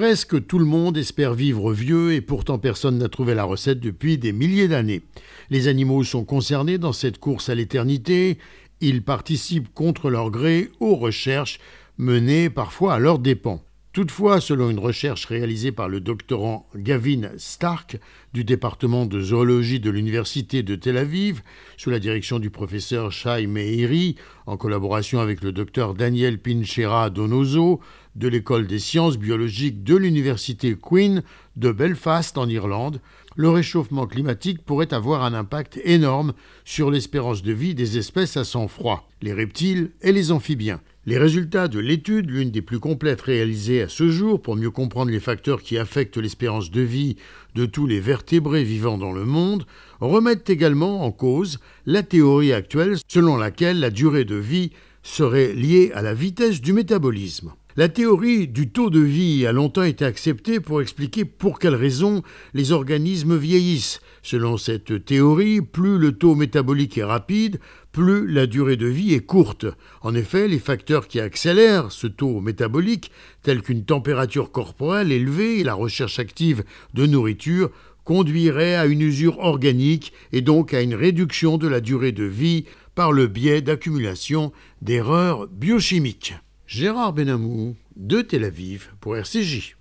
Presque tout le monde espère vivre vieux et pourtant personne n'a trouvé la recette depuis des milliers d'années. Les animaux sont concernés dans cette course à l'éternité, ils participent contre leur gré aux recherches menées parfois à leurs dépens. Toutefois, selon une recherche réalisée par le doctorant Gavin Stark du département de zoologie de l'Université de Tel Aviv, sous la direction du professeur Shai Meiri, en collaboration avec le docteur Daniel Pinchera Donoso de l'École des sciences biologiques de l'Université Queen de Belfast en Irlande, le réchauffement climatique pourrait avoir un impact énorme sur l'espérance de vie des espèces à sang froid, les reptiles et les amphibiens. Les résultats de l'étude, l'une des plus complètes réalisées à ce jour pour mieux comprendre les facteurs qui affectent l'espérance de vie de tous les vertébrés vivant dans le monde, remettent également en cause la théorie actuelle selon laquelle la durée de vie serait liée à la vitesse du métabolisme. La théorie du taux de vie a longtemps été acceptée pour expliquer pour quelles raisons les organismes vieillissent. Selon cette théorie, plus le taux métabolique est rapide, plus la durée de vie est courte. En effet, les facteurs qui accélèrent ce taux métabolique, tels qu'une température corporelle élevée et la recherche active de nourriture, conduiraient à une usure organique et donc à une réduction de la durée de vie par le biais d'accumulation d'erreurs biochimiques. Gérard Benamou de Tel Aviv pour RCJ.